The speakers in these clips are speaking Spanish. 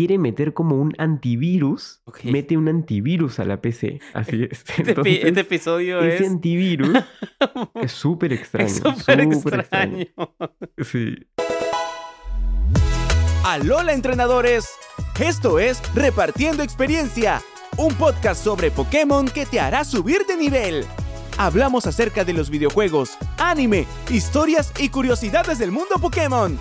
quiere meter como un antivirus, mete un antivirus a la PC. Así es. Este, Entonces, este episodio ese es, antivirus es súper extraño. es súper súper extraño. Sí. Alola entrenadores, esto es Repartiendo Experiencia, un podcast sobre Pokémon que te hará subir de nivel. Hablamos acerca de los videojuegos, anime, historias y curiosidades del mundo Pokémon.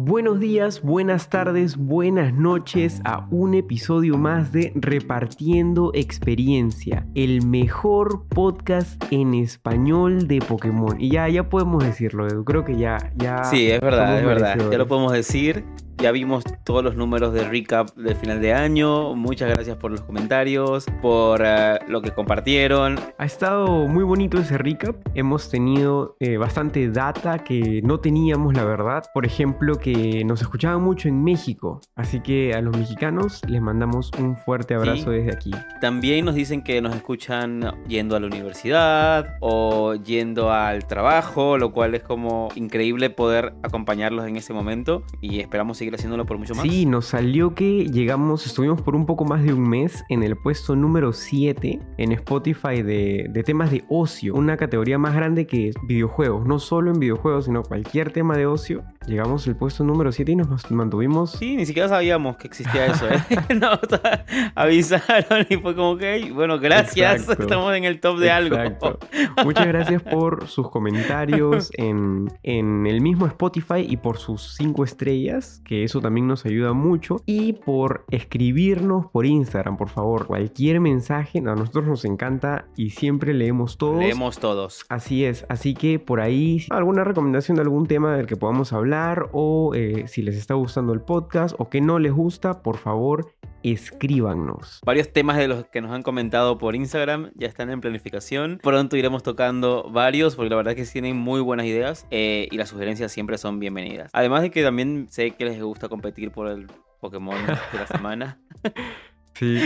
Buenos días, buenas tardes, buenas noches a un episodio más de Repartiendo Experiencia, el mejor podcast en español de Pokémon. Y ya, ya podemos decirlo, Edu. Creo que ya, ya. Sí, es verdad, es verdad. Ya lo podemos decir. Ya vimos todos los números de recap del final de año. Muchas gracias por los comentarios, por eh, lo que compartieron. Ha estado muy bonito ese recap. Hemos tenido eh, bastante data que no teníamos, la verdad. Por ejemplo, que nos escuchaban mucho en México. Así que a los mexicanos les mandamos un fuerte abrazo desde aquí. También nos dicen que nos escuchan yendo a la universidad o yendo al trabajo, lo cual es como increíble poder acompañarlos en ese momento y esperamos seguir haciéndolo por mucho más. Sí, nos salió que llegamos, estuvimos por un poco más de un mes en el puesto número 7 en Spotify de, de temas de ocio, una categoría más grande que videojuegos, no solo en videojuegos, sino cualquier tema de ocio. Llegamos al puesto número 7 y nos mantuvimos. Sí, ni siquiera sabíamos que existía eso, ¿eh? no, o sea, avisaron y fue como que, bueno, gracias, Exacto. estamos en el top de algo. Muchas gracias por sus comentarios en, en el mismo Spotify y por sus 5 estrellas, que eso también nos ayuda mucho. Y por escribirnos por Instagram, por favor. Cualquier mensaje, a nosotros nos encanta y siempre leemos todos. Leemos todos. Así es, así que por ahí alguna recomendación de algún tema del que podamos hablar o eh, si les está gustando el podcast o que no les gusta, por favor escríbanos. Varios temas de los que nos han comentado por Instagram ya están en planificación. Pronto iremos tocando varios porque la verdad es que tienen muy buenas ideas eh, y las sugerencias siempre son bienvenidas. Además de que también sé que les gusta competir por el Pokémon de la semana. Sí,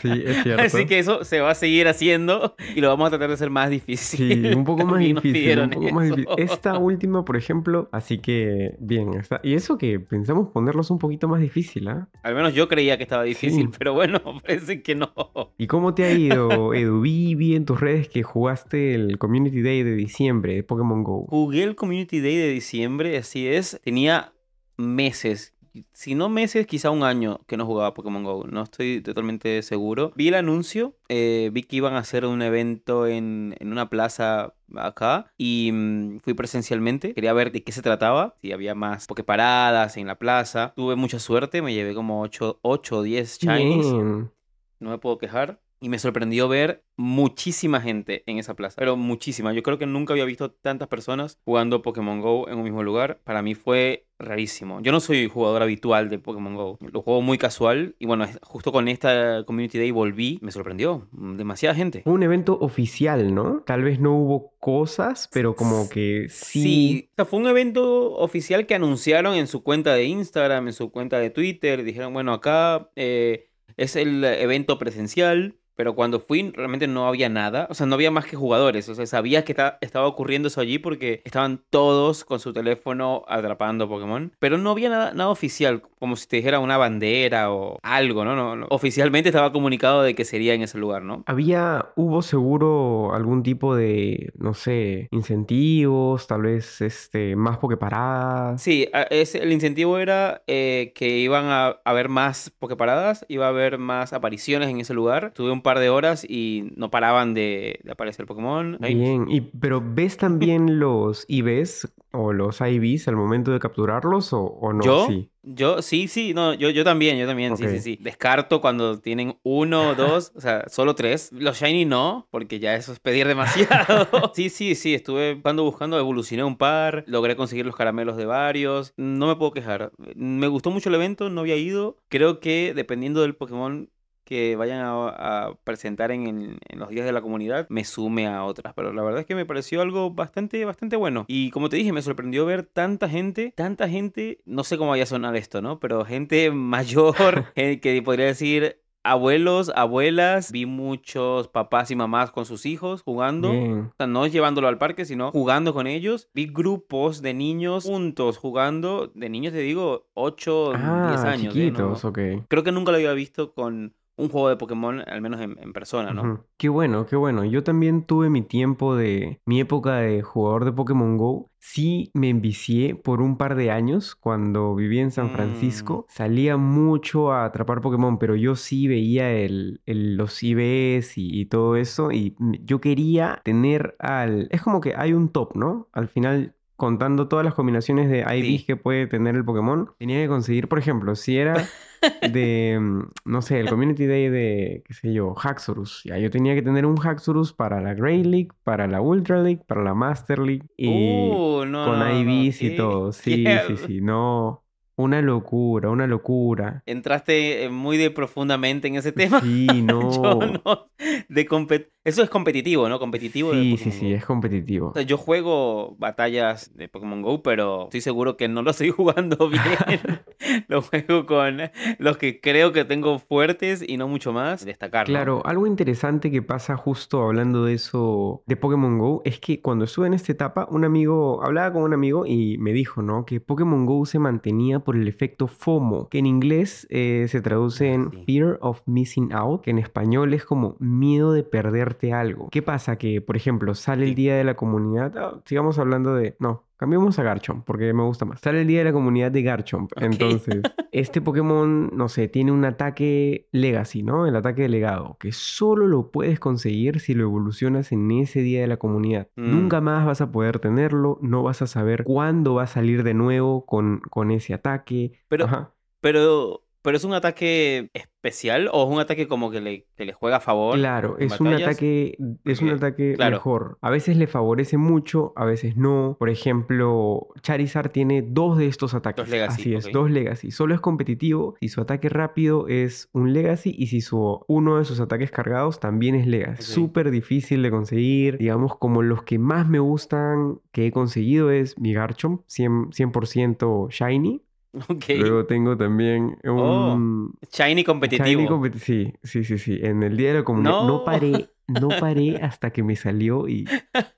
sí, es cierto. Así que eso se va a seguir haciendo y lo vamos a tratar de hacer más difícil. Sí, un poco más difícil. pidieron Un poco más eso. difícil. Esta última, por ejemplo, así que bien. está- Y eso que pensamos ponerlos un poquito más difícil, ¿ah? Al menos yo creía que estaba difícil, Sí. pero bueno, parece que no. ¿Y cómo te ha ido, Edu? Vi, vi en tus redes que jugaste el Community Day de diciembre de Pokémon Go. Jugué el Community Day de diciembre, así es. Tenía meses, si no meses, quizá un año que no jugaba Pokémon Go. No estoy totalmente seguro. Vi el anuncio, eh, vi que iban a hacer un evento en, en una plaza acá y mm, fui presencialmente. Quería ver de qué se trataba, si había más Poképaradas en la plaza. Tuve mucha suerte, me llevé como 8 o 10 shinies. No me puedo quejar. Y me sorprendió ver muchísima gente en esa plaza. Pero muchísima. Yo creo que nunca había visto tantas personas jugando Pokémon Go en un mismo lugar. Para mí fue rarísimo. Yo no soy jugador habitual de Pokémon Go. Lo juego muy casual. Y bueno, justo con esta Community Day volví. Me sorprendió. Demasiada gente. Fue un evento oficial, ¿no? Tal vez no hubo cosas, pero como que sí. O sea, fue un evento oficial que anunciaron en su cuenta de Instagram, en su cuenta de Twitter. Dijeron, bueno, acá eh, es el evento presencial. Pero cuando fui realmente no había nada. O sea, no había más que jugadores. O sea, sabías que ta- estaba ocurriendo eso allí porque estaban todos con su teléfono atrapando Pokémon. Pero no había nada, nada oficial. Como si te dijera una bandera o algo, ¿no? No, no. Oficialmente estaba comunicado de que sería en ese lugar, ¿no? Había, hubo seguro algún tipo de, no sé, incentivos, tal vez este, más Poképaradas. Sí, es, el incentivo era eh, que iban a haber más Poképaradas, iba a haber más apariciones en ese lugar. Tuve un par de horas y no paraban de, de aparecer Pokémon. Bien, y, pero ¿ves también los IVs o los IVs al momento de capturarlos o, o no? ¿Yo? Sí. Yo, sí, sí, no, yo, yo también, yo también, sí, Ok. sí, sí. Descarto cuando tienen uno o dos, o sea, solo tres. Los Shiny no, porque ya eso es pedir demasiado. Sí, sí, sí, estuve buscando, buscando, evolucioné un par, logré conseguir los caramelos de varios. No me puedo quejar. Me gustó mucho el evento, no había ido. Creo que dependiendo del Pokémon que vayan a, a presentar en, en- en los días de la comunidad, me sume a otras. Pero la verdad es que me pareció algo bastante, bastante bueno. Y como te dije, me sorprendió ver tanta gente, tanta gente, no sé cómo vaya a sonar esto, ¿no? Pero gente mayor, eh, que podría decir abuelos, abuelas, vi muchos papás y mamás con sus hijos jugando. Bien. O sea, no llevándolo al parque, sino jugando con ellos. Vi grupos de niños juntos jugando. De niños, te digo, 8, 10 Ah, años. ¿eh? No- chiquitos, ok. Creo que nunca lo había visto con un juego de Pokémon, al menos en, en persona, ¿no? Qué bueno, qué bueno. Yo también tuve mi tiempo de mi época de jugador de Pokémon Go. Sí me envicié por un par de años cuando vivía en San Mm. Francisco. Salía mucho a atrapar Pokémon, pero yo sí veía el, el- los IBs y, y todo eso. Y yo quería tener al... Es como que hay un top, ¿no? Al final... Contando todas las combinaciones de IVs Sí. que puede tener el Pokémon, tenía que conseguir, por ejemplo, si era de, mm, no sé, el Community Day de, qué sé yo, Haxorus. Ya, yo tenía que tener un Haxorus para la Grey League, para la Ultra League, para la Master League y Uh, no, con no, no, IVs y ¿qué? todo. Sí, sí, sí, no. Una locura, una locura. Entraste eh, muy de profundamente en ese tema. Sí, Yo no. De compet- Eso es competitivo, ¿no? Competitivo de Sí, sí, sí, es competitivo. O sea, yo juego batallas de Pokémon Go, pero estoy seguro que no lo estoy jugando bien. lo juego con los que creo que tengo fuertes y no mucho más. Destacar. Claro, algo interesante que pasa justo hablando de eso de Pokémon Go es que cuando estuve en esta etapa, un amigo, hablaba con un amigo y me dijo, ¿no? Que Pokémon Go se mantenía por el efecto FOMO, que en inglés eh, se traduce Ah, en sí. Fear of Missing Out, que en español es como miedo de perderte algo. ¿Qué pasa? Que, por ejemplo, sale el día de la comunidad, ah, sigamos hablando de, no. Cambiemos a Garchomp porque me gusta más. Sale el día de la comunidad de Garchomp. Entonces, este Pokémon, no sé, tiene un ataque Legacy, ¿no? El ataque de legado, que solo lo puedes conseguir si lo evolucionas en ese día de la comunidad. Mm. Nunca más vas a poder tenerlo, no vas a saber cuándo va a salir de nuevo con, con ese ataque. Pero, Ajá. pero, pero es un ataque especial o es un ataque como que le, que le juega a favor. Claro, es un ataque, es un ataque claro. mejor. A veces le favorece mucho, a veces no. Por ejemplo, Charizard tiene dos de estos ataques. Legacy, Así es, dos Legacy. Solo es competitivo si su ataque rápido es un Legacy y si su, uno de sus ataques cargados también es Legacy. Ok. Súper difícil de conseguir. Digamos, como los que más me gustan que he conseguido es mi Garchomp, 100%, 100% Shiny. Luego tengo también Oh, un... Shiny competitivo. Shiny competi- sí, sí, sí, sí. En el día de la comunidad no, No. paré, no paré hasta que me salió y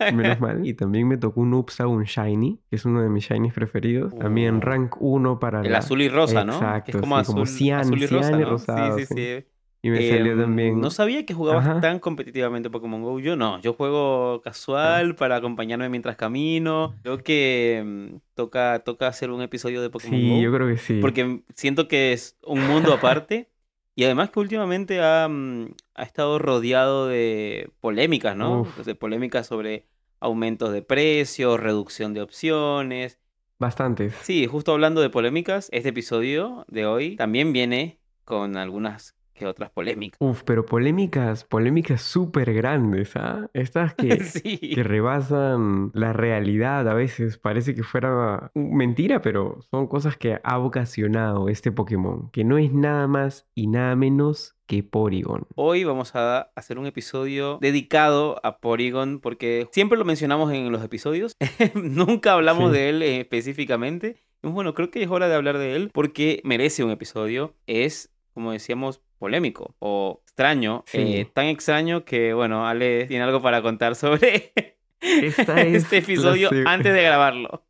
menos mal. Y también me tocó un Upsa, un Shiny, que es uno de mis Shinies preferidos. También Uh. rank 1 para El la... azul y rosa, ¿no? Que Exacto, es como sí, azul, como cian, azul y rosa, cian y ¿no? rosado, sí, sí, sí. sí. Y me salió Em, también... No sabía que jugabas Ajá. tan competitivamente Pokémon Go. Yo no, yo juego casual para acompañarme mientras camino. Creo que em, toca, toca hacer un episodio de Pokémon Sí, Go. yo creo que sí. Porque siento que es un mundo aparte. Y además que últimamente ha, mm, ha estado rodeado de polémicas, ¿no? Uf. De polémicas sobre aumentos de precios, reducción de opciones. Bastantes. Sí, justo hablando de polémicas, este episodio de hoy también viene con algunas que otras polémicas. Uf, pero polémicas, polémicas súper grandes, ¿ah? Estas que, Sí. que rebasan la realidad a veces. Parece que fuera mentira, pero son cosas que ha ocasionado este Pokémon, que no es nada más y nada menos que Porygon. Hoy vamos a hacer un episodio dedicado a Porygon porque siempre lo mencionamos en los episodios, nunca hablamos Sí. de él eh, específicamente. Bueno, creo que es hora de hablar de él porque merece un episodio. Es, como decíamos, polémico o extraño. Sí. eh, tan extraño que, bueno, Ale tiene algo para contar sobre Esta es este episodio antes de grabarlo.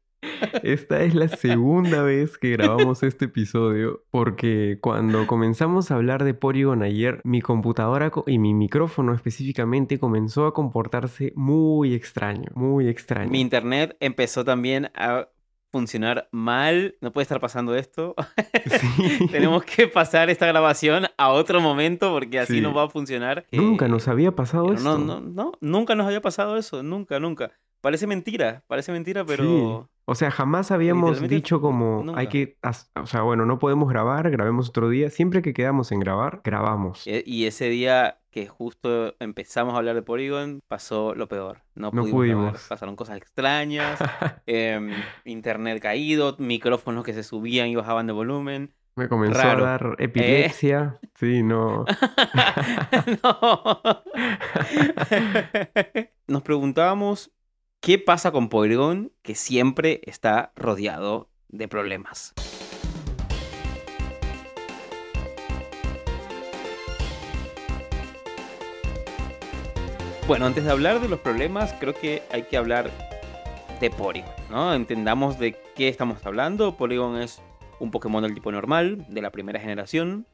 Esta es la segunda vez que grabamos este episodio porque cuando comenzamos a hablar de Porygon ayer, mi computadora co- y mi micrófono específicamente comenzó a comportarse muy extraño, muy extraño. Mi internet empezó también a funcionar mal. No puede estar pasando esto. Sí. Tenemos que pasar esta grabación a otro momento porque así Sí. no va a funcionar. Nunca Eh, nos había pasado esto. no, no, no, nunca nos había pasado eso, nunca, nunca. Parece mentira, parece mentira, pero. O sea, jamás habíamos dicho como nunca. hay que, o sea, bueno, no podemos grabar, grabemos otro día. Siempre que quedamos en grabar, grabamos. E- y ese día que justo empezamos a hablar de Polygon pasó lo peor. No, No pudimos grabar. Pasaron cosas extrañas, em, internet caído, micrófonos que se subían y bajaban de volumen. Me comenzó Raro. a dar epilepsia. Sí, no. no. Nos preguntábamos ¿Qué pasa con Polygon que siempre está rodeado de problemas? Bueno, antes de hablar de los problemas, creo que hay que hablar de Porygon, ¿no? Entendamos de qué estamos hablando. Polygon es un Pokémon del tipo normal, de la primera generación,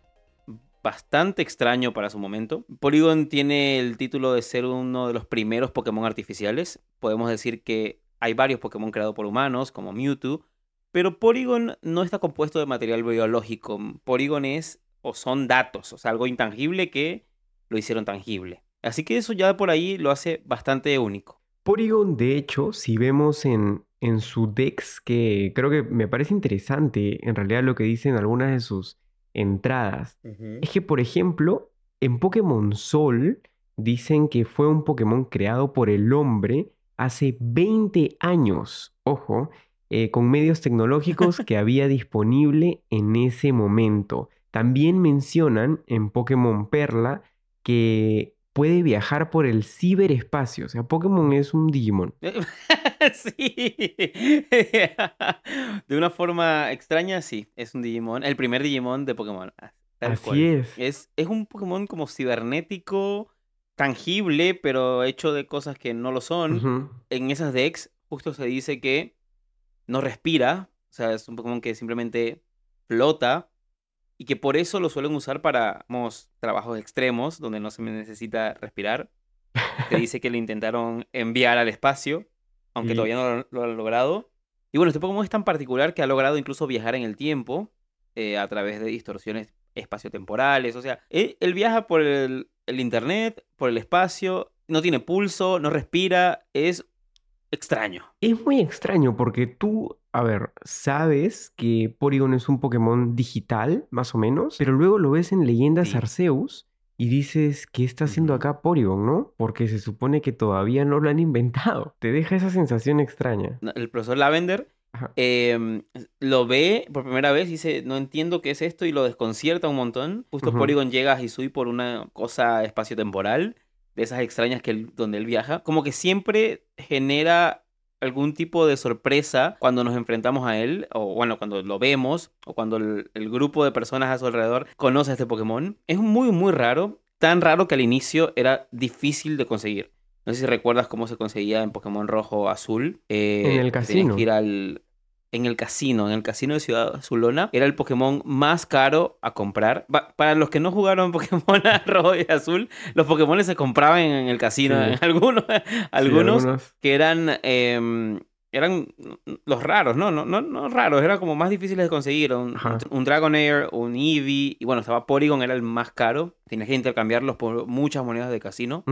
bastante extraño para su momento. Porygon tiene el título de ser uno de los primeros Pokémon artificiales. Podemos decir que hay varios Pokémon creados por humanos, como Mewtwo, pero Porygon no está compuesto de material biológico. Porygon es o son datos, o sea, algo intangible que lo hicieron tangible. Así que eso ya por ahí lo hace bastante único. Porygon, de hecho, si vemos en, en su Dex, que creo que me parece interesante en realidad lo que dicen algunas de sus entradas, es que, por ejemplo, en Pokémon Sol dicen que fue un Pokémon creado por el hombre hace 20 años, ojo, eh, con medios tecnológicos que había disponible en ese momento. También mencionan en Pokémon Perla que puede viajar por el ciberespacio. O sea, Pokémon es un Digimon. sí. De una forma extraña, sí, es un Digimon. El primer Digimon de Pokémon. Ah, Así es. es. Es un Pokémon como cibernético, tangible, pero hecho de cosas que no lo son. En esas decks justo se dice que no respira. O sea, es un Pokémon que simplemente flota y que por eso lo suelen usar para trabajos extremos donde no se necesita respirar. Se dice que lo intentaron enviar al espacio, aunque todavía no lo, han logrado. Y bueno, este Pokémon es tan particular que ha logrado incluso viajar en el tiempo eh, a través de distorsiones espaciotemporales. O sea, él, viaja por el, el internet, por el espacio, no tiene pulso, no respira, es extraño. Es muy extraño porque tú, a ver, sabes que Porygon es un Pokémon digital, más o menos, pero luego lo ves en Leyendas Arceus y dices, ¿qué está haciendo acá Porygon, no? Porque se supone que todavía no lo han inventado. Te deja esa sensación extraña. El profesor Lavender em, lo ve por primera vez y dice, no entiendo qué es esto y lo desconcierta un montón. Justo Porygon llega a Hisui por una cosa espaciotemporal de esas extrañas que donde él viaja, como que siempre genera algún tipo de sorpresa cuando nos enfrentamos a él, o bueno, cuando lo vemos, o cuando el, grupo de personas a su alrededor conoce a este Pokémon. Es muy, muy raro, tan raro que al inicio era difícil de conseguir. No sé si recuerdas cómo se conseguía en Pokémon Rojo Azul. Eh, en el casino. ir al, en el casino, en el casino de Ciudad Azulona, era el Pokémon más caro a comprar. para los que no jugaron Pokémon rojo y azul, los Pokémon se compraban en el casino. En algunos, algunos, que eran, em, eran los raros, ¿no? No, no, no raros, eran como más difíciles de conseguir. Un, un Dragonair, un Eevee, y bueno, estaba Porygon, era el más caro. Tenías que intercambiarlos por muchas monedas de casino.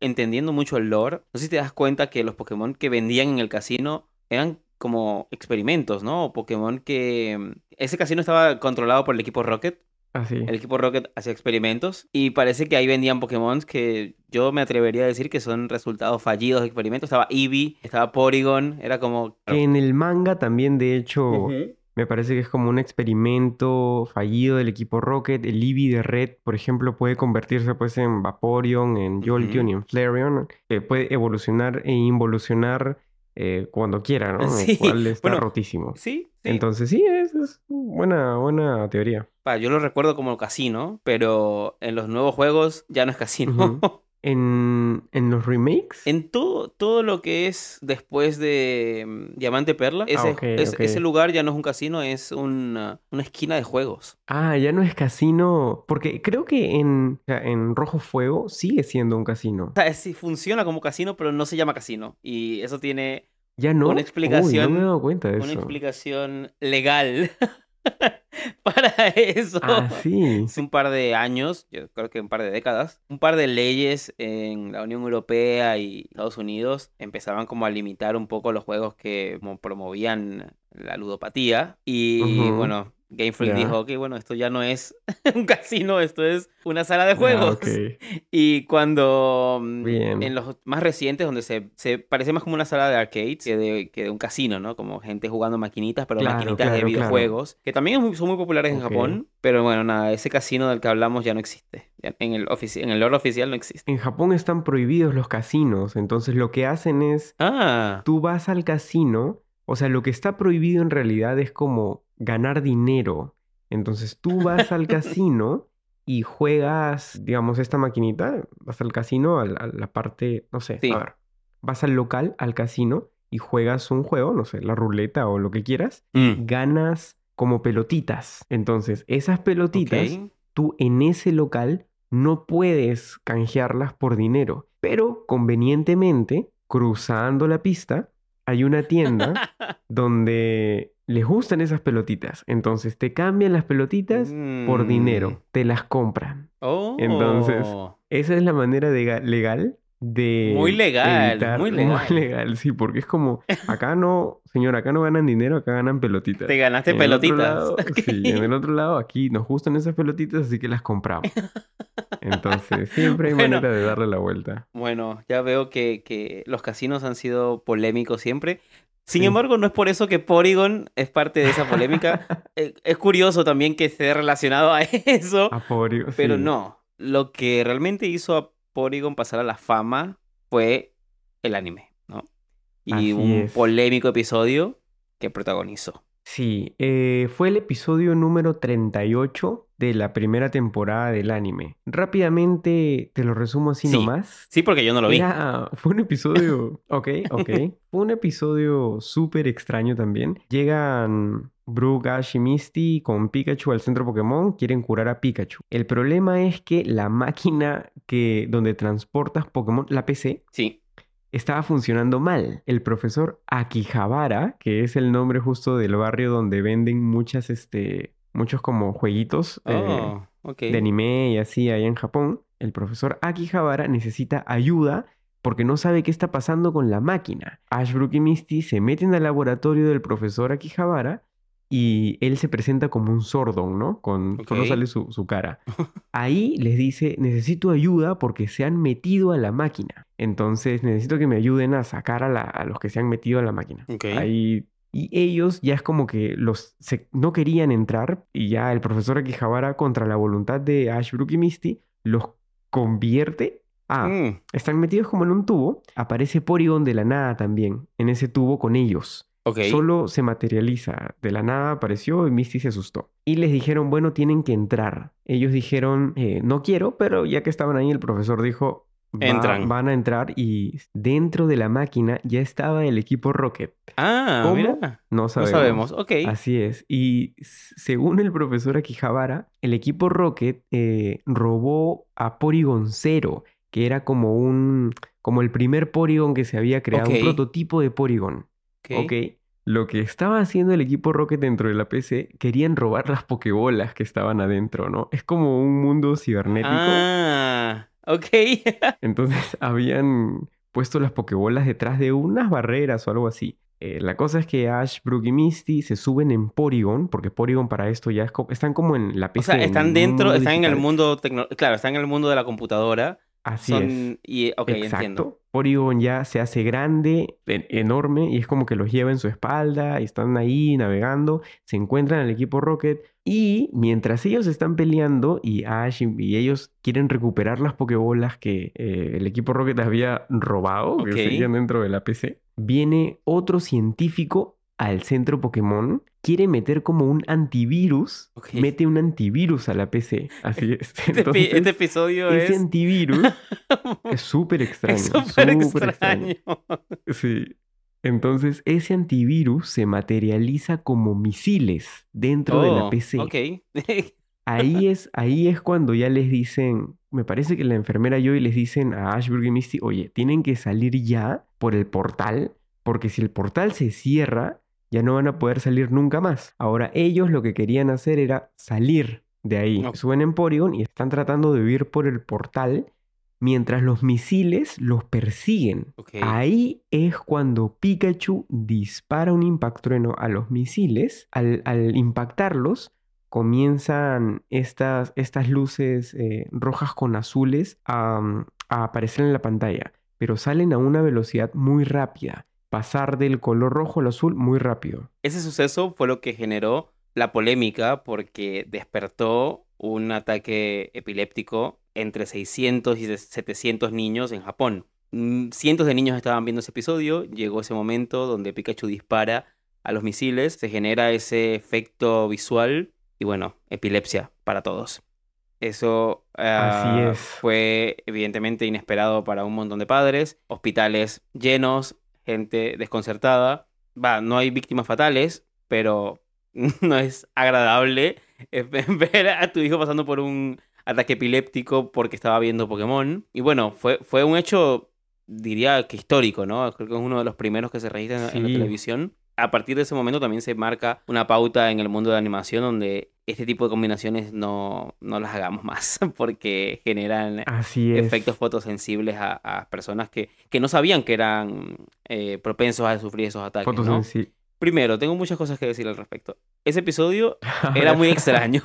Entendiendo mucho el lore. No sé si te das cuenta que los Pokémon que vendían en el casino eran como experimentos, ¿no? Pokémon que... Mm, ese casino estaba controlado por el equipo Rocket. Ah, sí. El equipo Rocket hacía experimentos y parece que ahí vendían Pokémon que yo me atrevería a decir que son resultados fallidos de experimentos. Estaba Eevee, estaba Porygon, era como... En el manga también, de hecho, me parece que es como un experimento fallido del equipo Rocket. El Eevee de Red, por ejemplo, puede convertirse pues en Vaporeon, en Jolteon y en Flareon. Que puede evolucionar e involucionar eh, cuando quiera, ¿no? Sí. Cual está rotísimo. Sí, Entonces, sí, es, es, buena, buena teoría. yo lo recuerdo como casino, pero en los nuevos juegos ya no es casino. En, en, los remakes. En todo, todo lo que es después de mm, Diamante Perla, ese, ah, ese, lugar ya no es un casino, es una, una, esquina de juegos. Ah, ya no es casino. Porque creo que en, en Rojo Fuego sigue siendo un casino. O sea, sí funciona como casino, pero no se llama casino. Y eso tiene ya no. Una explicación. no me he dado cuenta de una explicación legal. para eso. Ah, sí. Hace un par de años, yo creo que un par de décadas, un par de leyes en la Unión Europea y Estados Unidos empezaban como a limitar un poco los juegos que promovían la ludopatía. Y bueno, Game Freak dijo, que bueno, esto ya no es un casino, esto es una sala de juegos. Y cuando mm, en los más recientes, donde se, se, parece más como una sala de arcades que de, que de un casino, ¿no? Como gente jugando maquinitas, pero maquinitas de videojuegos, que también son muy populares en Japón. Pero bueno, nada, ese casino del que hablamos ya no existe. En el, en el lore oficial no existe. En Japón están prohibidos los casinos, entonces lo que hacen es, ah. tú vas al casino, o sea, lo que está prohibido en realidad es como ganar dinero. Entonces tú vas al casino y juegas, digamos, esta maquinita, vas al casino, a, la parte, no sé, Sí. a ver, vas al local, al casino y juegas un juego, no sé, la ruleta o lo que quieras, Mm, ganas como pelotitas. Entonces, esas pelotitas, tú en ese local no puedes canjearlas por dinero, pero convenientemente, cruzando la pista, hay una tienda donde les gustan esas pelotitas. Entonces te cambian las pelotitas por Mm. dinero, te las compran. Oh. Entonces, Esa es la manera de ga- legal de Muy legal, muy legal. legal, sí, porque es como, acá no, señor, acá no ganan dinero, acá ganan pelotitas. Te ganaste En pelotitas. lado- sí, en el otro lado, aquí nos gustan esas pelotitas, así que las compramos. Entonces, siempre hay Bueno. manera de darle la vuelta. Bueno, ya veo que, que los casinos han sido polémicos siempre. Sin Sí. embargo, no es por eso que Porygon es parte de esa polémica. Eh, es curioso también que esté relacionado a eso, Aporio, pero sí. no. Lo que realmente hizo a Porygon pasar a la fama fue el anime, ¿no? Y Así un es. polémico episodio que protagonizó. Sí, eh, fue el episodio número 38 de la primera temporada del anime. Rápidamente te lo resumo así Sí. nomás. Sí, porque yo no lo vi. Era- fue un episodio, ok, ok. Fue un episodio súper extraño también. Llegan Brook, Ash y Misty con Pikachu al centro Pokémon, quieren curar a Pikachu. El problema es que la máquina que, donde transportas Pokémon, la PC, Sí. Estaba funcionando mal. El profesor Akihabara, que es el nombre justo del barrio donde venden muchas, este, muchos como jueguitos eh, Oh, de anime y así allá en Japón, el profesor Akihabara necesita ayuda porque no sabe qué está pasando con la máquina. Ash, Brook y Misty se meten al laboratorio del profesor Akihabara y él se presenta como un sordon, ¿no? Con solo Ok. sale su, su cara. Ahí les dice, necesito ayuda porque se han metido a la máquina. Entonces necesito que me ayuden a sacar a, la- a los que se han metido a la máquina. Ahí... Y ellos ya es como que los se- no querían entrar y ya el profesor Akihabara contra la voluntad de Ash, Brook y Misty los convierte a... Mm, Están metidos como en un tubo. Aparece Porygon de la nada también en ese tubo con ellos. Solo se materializa. De la nada apareció y Misty se asustó. Y les dijeron, bueno, tienen que entrar. Ellos dijeron, eh, no quiero, pero ya que estaban ahí, el profesor dijo, "Va- Entran. van a entrar. Y dentro de la máquina ya estaba el equipo Rocket. Ah, ¿Cómo? mira. No No sabemos. sabemos. Ok. Así es. Y según el profesor Akihabara, el equipo Rocket eh, robó a Porygon Zero, que era como un, como el primer Porygon que se había creado, un prototipo de Porygon. Ok. Ok. Lo que estaba haciendo el equipo Rocket dentro de la PC, querían robar las Pokébolas que estaban adentro, ¿no? Es como un mundo cibernético. Ah, ok. Entonces habían puesto las Pokébolas detrás de unas barreras o algo así. Eh, la cosa es que Ash, Brook y Misty se suben en Porygon, porque Porygon para esto ya es co- están como en la O PC. sea, en están dentro, están en el mundo. Claro, están en el mundo de la computadora. Así Son... es. Y, ok, entiendo. Exacto. Porygon ya se hace grande, en- enorme, y es como que los lleva en su espalda y están ahí navegando, se encuentran al equipo Rocket y mientras ellos están peleando y Ash y, y ellos quieren recuperar las Pokébolas que eh, el equipo Rocket había robado, que seguían dentro de la PC, viene otro científico al centro Pokémon, quiere meter como un antivirus, mete un antivirus a la PC. Así es. Este, Entonces, este episodio ese es... antivirus es súper extraño. es súper extraño. Sí. Entonces, ese antivirus se materializa como misiles dentro de la Oh, PC. ok. Ahí es, ahí es cuando ya les dicen, me parece que la enfermera Joy les dicen a Ashburg y Misty, oye, tienen que salir ya por el portal, porque si el portal se cierra, ya no van a poder salir nunca más. Ahora, ellos lo que querían hacer era salir de ahí. Ok. Suben en Porygon y están tratando de huir por el portal mientras los misiles los persiguen. Ahí es cuando Pikachu dispara un impactrueno a los misiles. Al, al impactarlos, comienzan estas, estas luces eh, rojas con azules a, a aparecer en la pantalla, pero salen a una velocidad muy rápida. Pasar del color rojo al azul muy rápido. Ese suceso fue lo que generó la polémica porque despertó un ataque epiléptico entre 600 y 700 niños en Japón. Mm, Cientos de niños estaban viendo ese episodio, llegó ese momento donde Pikachu dispara a los misiles, se genera ese efecto visual y bueno, epilepsia para todos. Eso Así ah, es. fue evidentemente inesperado para un montón de padres. Hospitales llenos, gente desconcertada. Va, no hay víctimas fatales, pero no es agradable eh, ver a tu hijo pasando por un ataque epiléptico porque estaba viendo Pokémon. Y bueno, fue, fue un hecho, diría que histórico, ¿no? Creo que es uno de los primeros que se registran en la televisión. A partir de ese momento también se marca una pauta en el mundo de la animación donde este tipo de combinaciones no, no las hagamos más porque generan Así efectos fotosensibles a, a personas que, que no sabían que eran eh, propensos a sufrir esos ataques, Primero, tengo muchas cosas que decir al respecto. Ese episodio era muy extraño.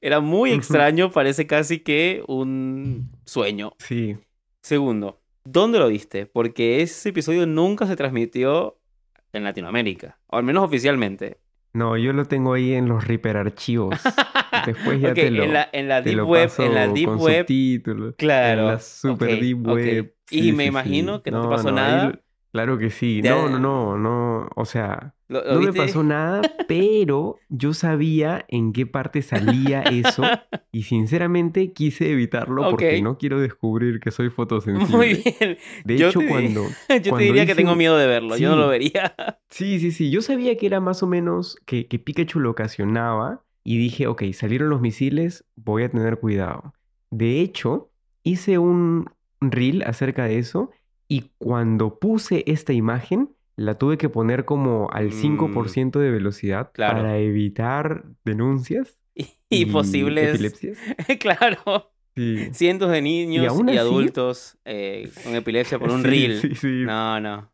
Era muy extraño, parece casi que un sueño. Sí. Segundo, ¿dónde lo viste? Porque ese episodio nunca se transmitió en Latinoamérica, o al menos oficialmente. No, yo lo tengo ahí en los Reaper archivos. Después ya te lo, en la, en la Deep Web, en la Deep Web, subtítulos. claro. En la Super Deep. Web. Y me sí, imagino sí. que no te pasó no, nada. Claro que sí. No, no, no, no. O sea, ¿Lo, lo no me pasó nada, pero yo sabía en qué parte salía eso y sinceramente quise evitarlo porque no quiero descubrir que soy fotosensible. Muy bien. De Yo hecho, cuando... Yo te diría que tengo miedo de verlo. Yo no lo vería. Sí, sí, sí. Yo sabía que era más o menos que, que Pikachu lo ocasionaba y dije, ok, salieron los misiles, voy a tener cuidado. De hecho, hice un reel acerca de eso y cuando puse esta imagen, la tuve que poner como al Mm. 5% de velocidad Claro. para evitar denuncias Y, y posibles. epilepsias. claro. Sí. Cientos de niños y, aún así- adultos eh, con epilepsia por un Sí, reel. Sí. No, no.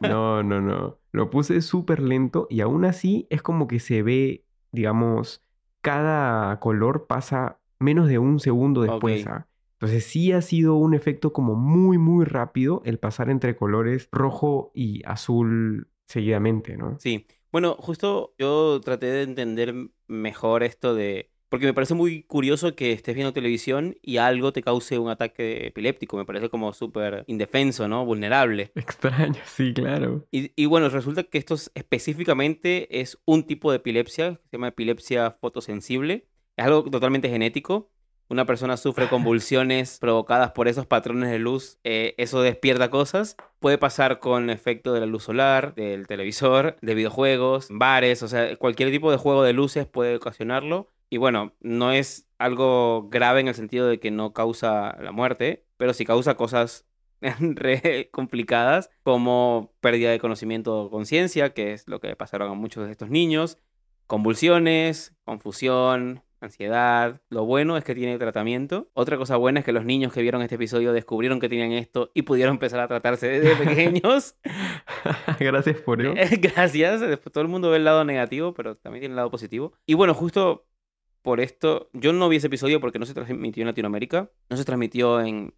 No, no, no. Lo puse súper lento y aún así es como que se ve, digamos, cada color pasa menos de un segundo después. Ok. ¿ah? Entonces sí ha sido un efecto como muy, muy rápido el pasar entre colores rojo y azul seguidamente, ¿no? Sí. Bueno, justo yo traté de entender mejor esto de... Porque me parece muy curioso que estés viendo televisión y algo te cause un ataque epiléptico. Me parece como súper indefenso, ¿no? Vulnerable. Extraño, sí, claro. Y, y bueno, resulta que esto es- específicamente es un tipo de epilepsia, que se llama epilepsia fotosensible. Es algo totalmente genético. Una persona sufre convulsiones provocadas por esos patrones de luz. eh, eso despierta cosas. Puede pasar con efecto de la luz solar, del televisor, de videojuegos, bares, o sea, cualquier tipo de juego de luces puede ocasionarlo. Y bueno, no es algo grave en el sentido de que no causa la muerte, pero sí causa cosas re complicadas como pérdida de conocimiento o conciencia, que es lo que pasaron a muchos de estos niños, convulsiones, confusión, ansiedad. Lo bueno es que tiene tratamiento. Otra cosa buena es que los niños que vieron este episodio descubrieron que tenían esto y pudieron empezar a tratarse desde pequeños. Gracias por ello. Gracias. Después todo el mundo ve el lado negativo, pero también tiene el lado positivo. Y bueno, justo por esto, yo no vi ese episodio porque no se transmitió en Latinoamérica, no se transmitió en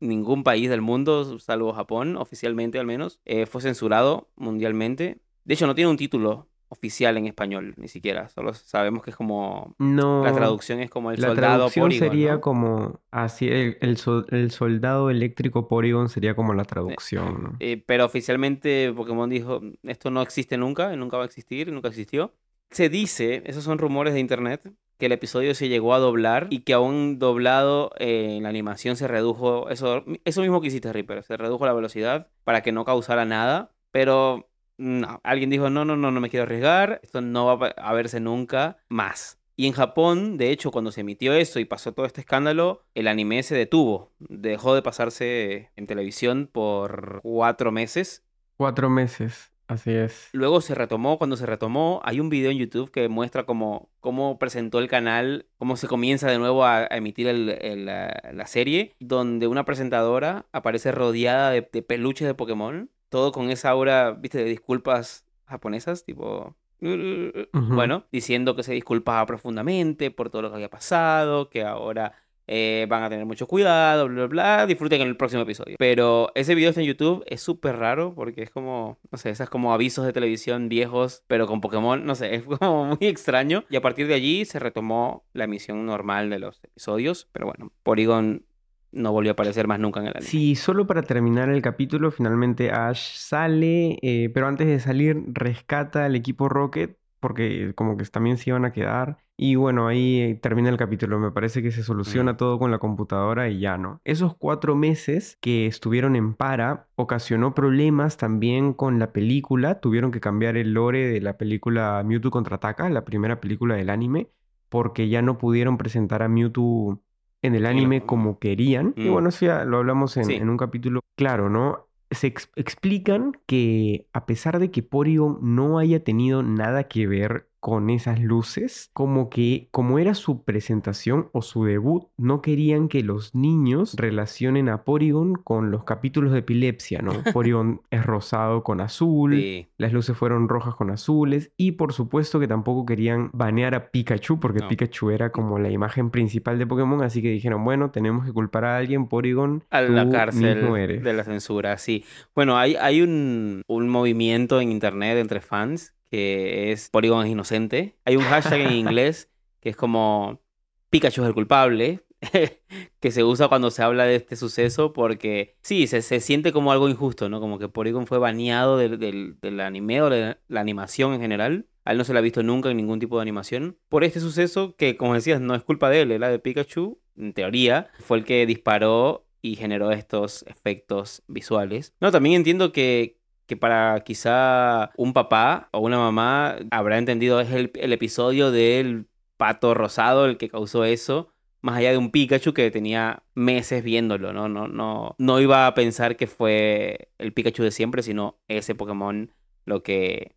ningún país del mundo, salvo Japón, oficialmente al menos. Eh, fue censurado mundialmente. De hecho, no tiene un título oficial en español, ni siquiera. Solo sabemos que es como... No. La traducción es como el La soldado traducción Porygon, sería ¿no? como así el, el soldado eléctrico Porygon sería como la traducción, ¿no? Eh, pero oficialmente Pokémon dijo, esto no existe nunca, nunca va a existir, nunca existió. Se dice, esos son rumores de internet, que el episodio se llegó a doblar y que aún doblado eh, en la animación se redujo, eso, eso mismo que hiciste Reaper, se redujo la velocidad para que no causara nada, pero no, alguien dijo, no, no, no, no me quiero arriesgar, esto no va a verse nunca más. Y en Japón, de hecho, cuando se emitió eso y pasó todo este escándalo, el anime se detuvo, dejó de pasarse en televisión por cuatro meses Cuatro meses, así es. Luego se retomó, cuando se retomó, hay un video en YouTube que muestra cómo, cómo presentó el canal, cómo se comienza de nuevo a, a emitir el- el- la, la serie, donde una presentadora aparece rodeada de, de peluches de Pokémon, todo con esa aura, viste, de disculpas japonesas, tipo... Bueno, diciendo que se disculpaba profundamente por todo lo que había pasado, que ahora eh, van a tener mucho cuidado, bla, bla, bla. Disfruten en el próximo episodio. Pero ese video está en YouTube, es súper raro porque es como, no sé, esas como avisos de televisión viejos, pero con Pokémon, no sé, es como muy extraño. Y a partir de allí se retomó la emisión normal de los episodios, pero bueno, Porygon no volvió a aparecer más nunca en el anime. Sí, solo para terminar el capítulo, finalmente Ash sale, eh, pero antes de salir rescata al equipo Rocket, porque como que también se iban a quedar. Y bueno, ahí termina el capítulo. Me parece que se soluciona Mm. todo con la computadora y ya, ¿no? Esos cuatro meses que estuvieron en para ocasionó problemas también con la película. Tuvieron que cambiar el lore de la película Mewtwo Contraataca, la primera película del anime, porque ya no pudieron presentar a Mewtwo en el anime como querían. Y Mm. bueno, eso ya lo hablamos en, Sí. en un capítulo claro, ¿no? Se ex- explican que a pesar de que Porygon no haya tenido nada que ver con esas luces, como que como era su presentación o su debut, no querían que los niños relacionen a Porygon con los capítulos de epilepsia, ¿no? Porygon es rosado con azul, Sí. las luces fueron rojas con azules y por supuesto que tampoco querían banear a Pikachu porque No. Pikachu era como la imagen principal de Pokémon, así que dijeron, bueno, tenemos que culpar a alguien, Porygon, A tú la cárcel mismo eres. de la censura, sí. Bueno, hay, hay un, un movimiento en internet entre fans que es Polygon es inocente. Hay un hashtag en inglés que es como Pikachu es el culpable, que se usa cuando se habla de este suceso porque sí, se, se siente como algo injusto, ¿no? Como que Polygon fue baneado del, del, del anime o de la animación en general. A él no se le ha visto nunca en ningún tipo de animación. Por este suceso que, como decías, no es culpa de él, era de Pikachu, en teoría, fue el que disparó y generó estos efectos visuales. No, también entiendo que, que para quizá un papá o una mamá habrá entendido es el, episodio del pato rosado el que causó eso, más allá de un Pikachu que tenía meses viéndolo, ¿no? No, no, no iba a pensar que fue el Pikachu de siempre, sino ese Pokémon lo que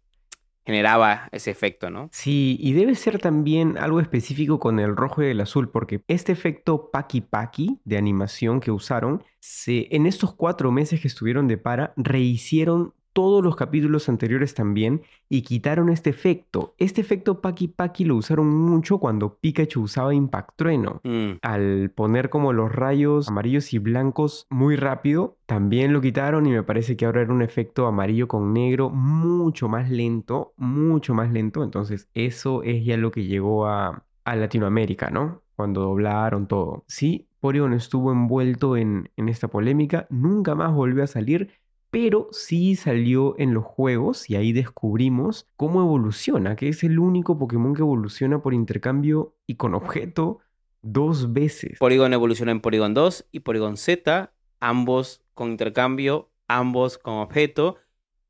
generaba ese efecto, ¿no? Sí, y debe ser también algo específico con el rojo y el azul, porque este efecto Paki Paki de animación que usaron, se, en estos cuatro meses que estuvieron de para, rehicieron todos los capítulos anteriores también y quitaron este efecto. Este efecto Paki Paki lo usaron mucho cuando Pikachu usaba Impact Trueno. Mm, Al poner como los rayos amarillos y blancos muy rápido, también lo quitaron y me parece que ahora era un efecto amarillo con negro mucho más lento, mucho más lento. Entonces eso es ya lo que llegó a, a Latinoamérica, ¿no? Cuando doblaron todo. Sí, Porygon estuvo envuelto en, en esta polémica, nunca más volvió a salir, pero sí salió en los juegos y ahí descubrimos cómo evoluciona, que es el único Pokémon que evoluciona por intercambio y con objeto dos veces. Porygon evoluciona en Porygon 2 y Porygon Z, ambos con intercambio, ambos con objeto.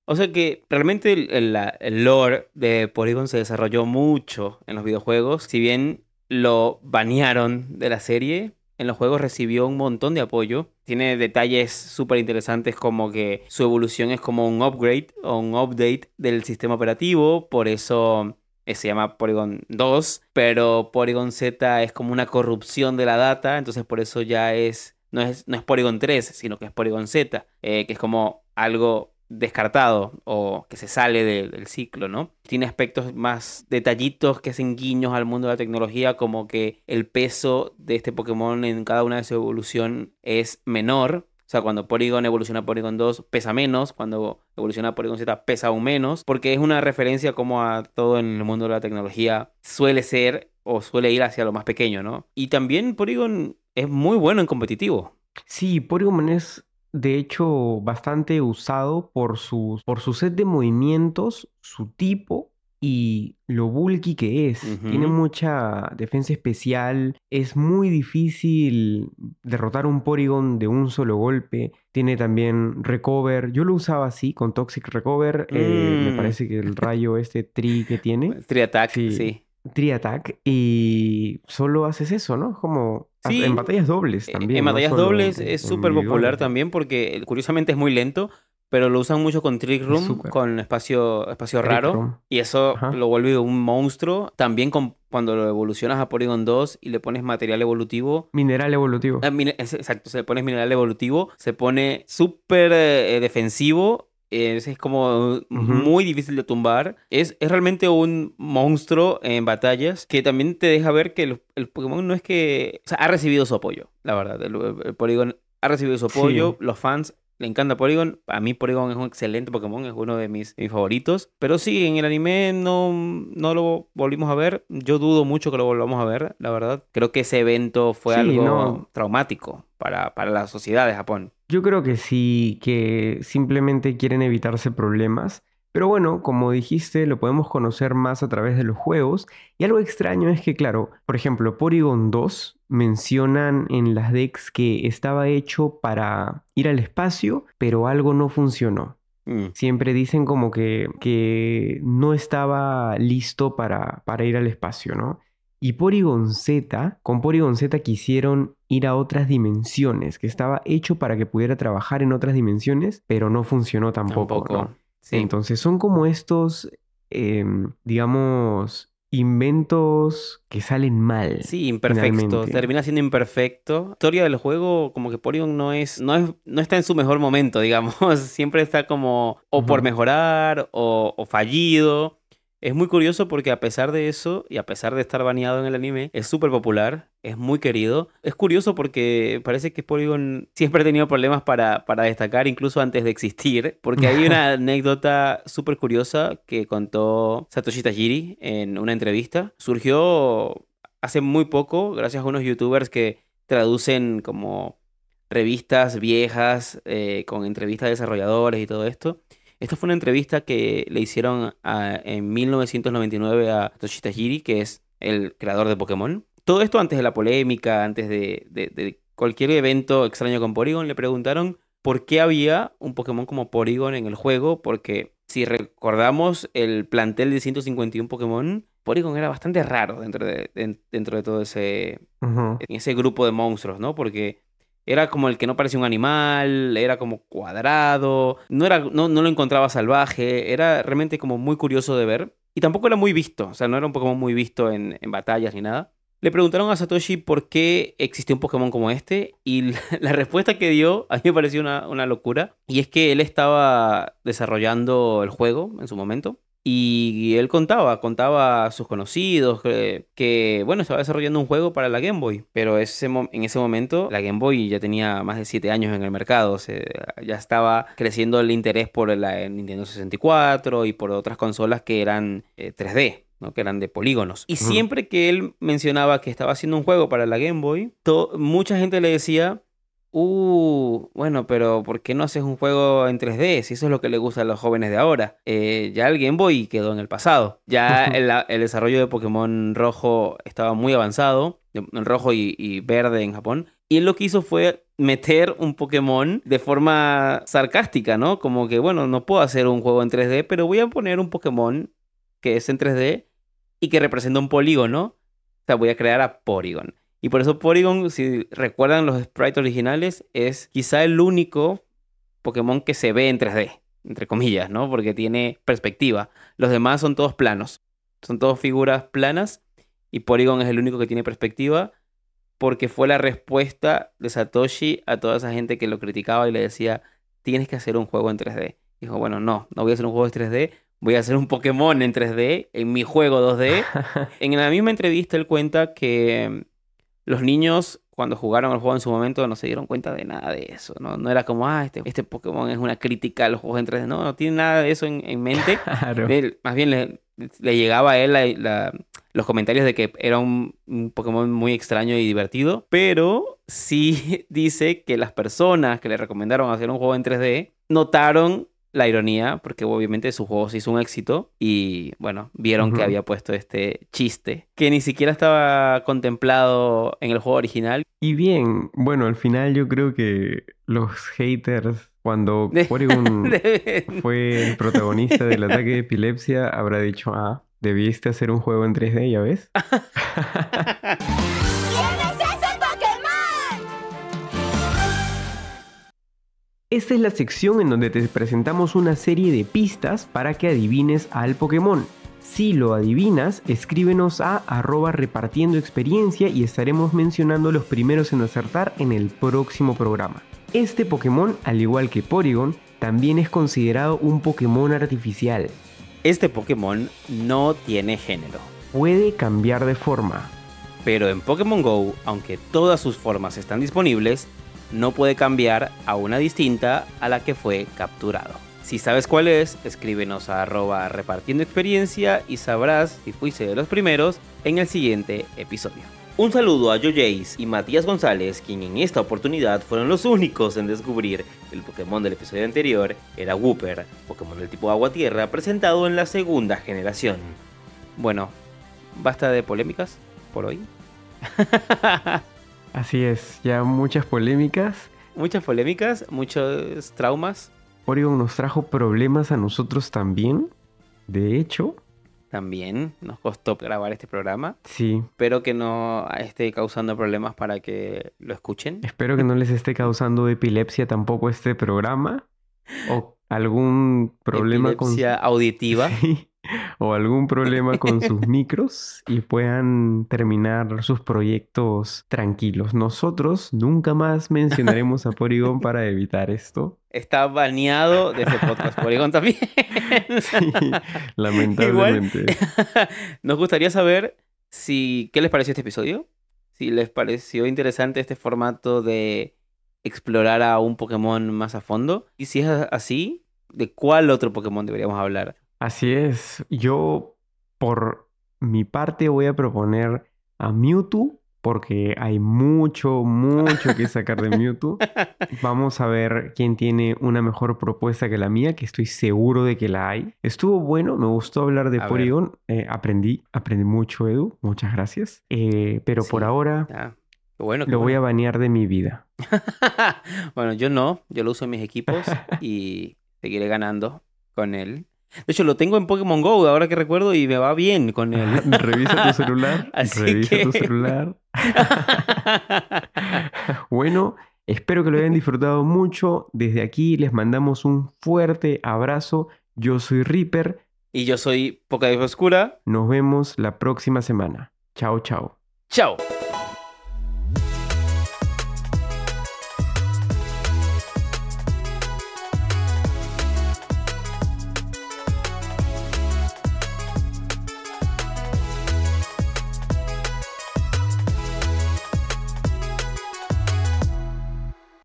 O sea que realmente el, lore de Porygon se desarrolló mucho en los videojuegos. Si bien lo banearon de la serie, en los juegos recibió un montón de apoyo. Tiene detalles súper interesantes como que su evolución es como un upgrade o un update del sistema operativo. Por eso eh, se llama Polygon 2, pero Polygon Z es como una corrupción de la data, entonces por eso ya es no es, no es Polygon 3, sino que es Polygon Z, eh, que es como algo descartado o que se sale de- del ciclo, ¿no? Tiene aspectos más detallitos que hacen guiños al mundo de la tecnología, como que el peso de este Pokémon en cada una de su evolución es menor. O sea, cuando Porygon evoluciona a Porygon 2 pesa menos, cuando evoluciona a Porygon Z pesa aún menos, porque es una referencia como a todo en el mundo de la tecnología suele ser o suele ir hacia lo más pequeño, ¿no? Y también Porygon es muy bueno en competitivo. Sí, Porygon es de hecho bastante usado por sus, por su set de movimientos, su tipo y lo bulky que es. Tiene mucha defensa especial, es muy difícil derrotar un Porygon de un solo golpe. Tiene también Recover. Yo lo usaba así con Toxic Recover. eh, me Mm. parece que el rayo este tri que tiene. Tri-Attack, Sí. sí. Tri-Attack y solo haces eso, ¿no? Como Sí. en batallas dobles Eh, también. En no batallas solo dobles en- es súper popular también porque eh, curiosamente es muy lento, pero lo usan mucho con Trick Room, con espacio, espacio Trick raro. Room. Y eso Ajá. lo vuelve un monstruo. También con, cuando lo evolucionas a Porygon 2 y le pones material evolutivo. Mineral evolutivo. ah, mine- es- exacto, se le pones mineral evolutivo, se pone súper eh, defensivo. Es, es como uh, muy difícil de tumbar. Es, es realmente un monstruo en batallas que también te deja ver que el, el Pokémon no es que... O sea, ha recibido su apoyo, la verdad. El, el Porygon ha recibido su apoyo. Sí. Los fans le encanta Porygon. A mí Porygon es un excelente Pokémon, es uno de mis, mis favoritos. Pero sí, en el anime no, no lo volvimos a ver. Yo dudo mucho que lo volvamos a ver, la verdad. Creo que ese evento fue Sí, algo no. traumático para, para la sociedad de Japón. Yo creo que sí, que simplemente quieren evitarse problemas, Pero bueno, como dijiste, lo podemos conocer más a través de los juegos. Y algo extraño es que, claro, por ejemplo, Porygon 2 mencionan en las decks que estaba hecho para ir al espacio, pero algo no funcionó. Mm. Siempre dicen como que, que no estaba listo para, para ir al espacio, ¿no? Y Porygon Z, con Porygon Z quisieron ir a otras dimensiones, que estaba hecho para que pudiera trabajar en otras dimensiones, pero no funcionó tampoco. Tampoco. ¿no? Sí. Entonces son como estos, em, digamos, inventos que salen mal. Sí, imperfecto. Termina siendo imperfecto. La historia del juego, como que Porygon no es, no es, no está en su mejor momento, digamos. Siempre está como o por mejorar o, o fallido. Es muy curioso porque a pesar de eso, y a pesar de estar baneado en el anime, es súper popular, es muy querido. Es curioso porque parece que Polygon siempre ha tenido problemas para, para destacar, incluso antes de existir, porque hay una anécdota súper curiosa que contó Satoshi Tajiri en una entrevista. Surgió hace muy poco, gracias a unos youtubers que traducen como revistas viejas eh, con entrevistas de desarrolladores y todo esto. Esta fue una entrevista que le hicieron a- en 1999 a Satoshi Tajiri, que es el creador de Pokémon. Todo esto antes de la polémica, antes de, de- de cualquier evento extraño con Porygon, le preguntaron por qué había un Pokémon como Porygon en el juego, porque si recordamos el plantel de 151 Pokémon, Porygon era bastante raro dentro de, de- dentro de todo ese, ese grupo de monstruos, ¿no? Porque era como el que no parecía un animal, era como cuadrado, no, era, no, no lo encontraba salvaje, era realmente como muy curioso de ver. Y tampoco era muy visto, o sea, no era un Pokémon muy visto en, en batallas ni nada. Le preguntaron a Satoshi por qué existía un Pokémon como este y la respuesta que dio a mí me pareció una, una locura. Y es que él estaba desarrollando el juego en su momento y él contaba, contaba a sus conocidos que, que, bueno, estaba desarrollando un juego para la Game Boy, pero ese, en ese momento la Game Boy ya tenía más de 7 años en el mercado, o sea, ya estaba creciendo el interés por la Nintendo 64 y por otras consolas que eran eh, 3D. ¿no? que eran de polígonos. Y siempre que él mencionaba que estaba haciendo un juego para la Game Boy, mucha gente le decía, Uh, bueno, pero ¿por qué no haces un juego en 3D? Si eso es lo que le gusta a los jóvenes de ahora. Eh, ya el Game Boy quedó en el pasado. Ya el, el desarrollo de Pokémon rojo estaba muy avanzado, en rojo y, y verde en Japón. Y él lo que hizo fue meter un Pokémon de forma sarcástica, ¿no? Como que, bueno, no puedo hacer un juego en 3D, pero voy a poner un Pokémon que es en 3D y que representa un polígono. O sea, voy a crear a Porygon. Y por eso Porygon, si recuerdan los sprites originales, es quizá el único Pokémon que se ve en 3D, entre comillas, ¿no? Porque tiene perspectiva. Los demás son todos planos. Son todos figuras planas. Y Porygon es el único que tiene perspectiva. Porque fue la respuesta de Satoshi a toda esa gente que lo criticaba y le decía, tienes que hacer un juego en 3D. Dijo, bueno, no, no voy a hacer un juego en 3D. Voy a hacer un Pokémon en 3D, en mi juego 2D. En la misma entrevista él cuenta que los niños cuando jugaron el juego en su momento no se dieron cuenta de nada de eso, ¿no? No era como, ah, este, este Pokémon es una crítica a los juegos en 3D. No, no tiene nada de eso en, en mente. Claro. Más bien le, le llegaba a él la- la- los comentarios de que era un, un Pokémon muy extraño y divertido, pero sí dice que las personas que le recomendaron hacer un juego en 3D notaron la ironía, porque obviamente su juego se hizo un éxito y bueno, vieron que había puesto este chiste que ni siquiera estaba contemplado en el juego original. Y bien, bueno, al final yo creo que los haters, cuando De- Porygon De- fue el protagonista del ataque de epilepsia, habrá dicho, ah, debiste hacer un juego en 3D, ¿ya ves? Esta es la sección en donde te presentamos una serie de pistas para que adivines al Pokémon. Si lo adivinas, escríbenos a arroba repartiendo experiencia y estaremos mencionando los primeros en acertar en el próximo programa. Este Pokémon, al igual que Porygon, también es considerado un Pokémon artificial. Este Pokémon no tiene género. Puede cambiar de forma. Pero en Pokémon Go, aunque todas sus formas están disponibles, no puede cambiar a una distinta a la que fue capturado. Si sabes cuál es, escríbenos a arroba repartiendo experiencia y sabrás si fuiste de los primeros en el siguiente episodio. Un saludo a Joe y Matías González, quien en esta oportunidad fueron los únicos en descubrir que el Pokémon del episodio anterior era Wooper, Pokémon del tipo agua-tierra presentado en la segunda generación. Bueno, basta de polémicas por hoy. Así es, ya muchas polémicas. Muchas polémicas, muchos traumas Porygon nos trajo problemas a nosotros también. De hecho, también nos costó grabar este programa. sí, Espero que no esté causando problemas para que lo escuchen. espero que no les esté causando epilepsia tampoco este programa. O algún problema con... Epilepsia auditiva. Sí, o algún problema con sus micros y puedan terminar sus proyectos tranquilos. Nosotros nunca más mencionaremos a Porygon para evitar esto. Está baneado de este podcast. Polygon también. Sí, lamentablemente. Nos gustaría saber si qué les pareció este episodio. Si les pareció interesante este formato de explorar a un Pokémon más a fondo. Y si es así, ¿de cuál otro Pokémon deberíamos hablar? Así es. Yo, por mi parte, voy a proponer a Mewtwo porque hay mucho, mucho que sacar de Mewtwo. Vamos a ver quién tiene una mejor propuesta que la mía, que estoy seguro de que la hay. Estuvo bueno, me gustó hablar de A. Porygon. eh, aprendí, aprendí mucho, Edu. Muchas gracias. Eh, pero por ahora Ah, bueno. lo voy a banear de mi vida. bueno, yo no. Yo lo uso en mis equipos y seguiré ganando con él. De hecho, lo tengo en Pokémon Go, ahora que recuerdo, y me va bien con él. Revisa tu celular. Así revisa tu celular. Bueno, espero que lo hayan disfrutado mucho. Desde aquí les mandamos un fuerte abrazo. Yo soy Reaper. y yo soy Poca Oscura. Nos vemos la próxima semana. Chao, chao. Chao.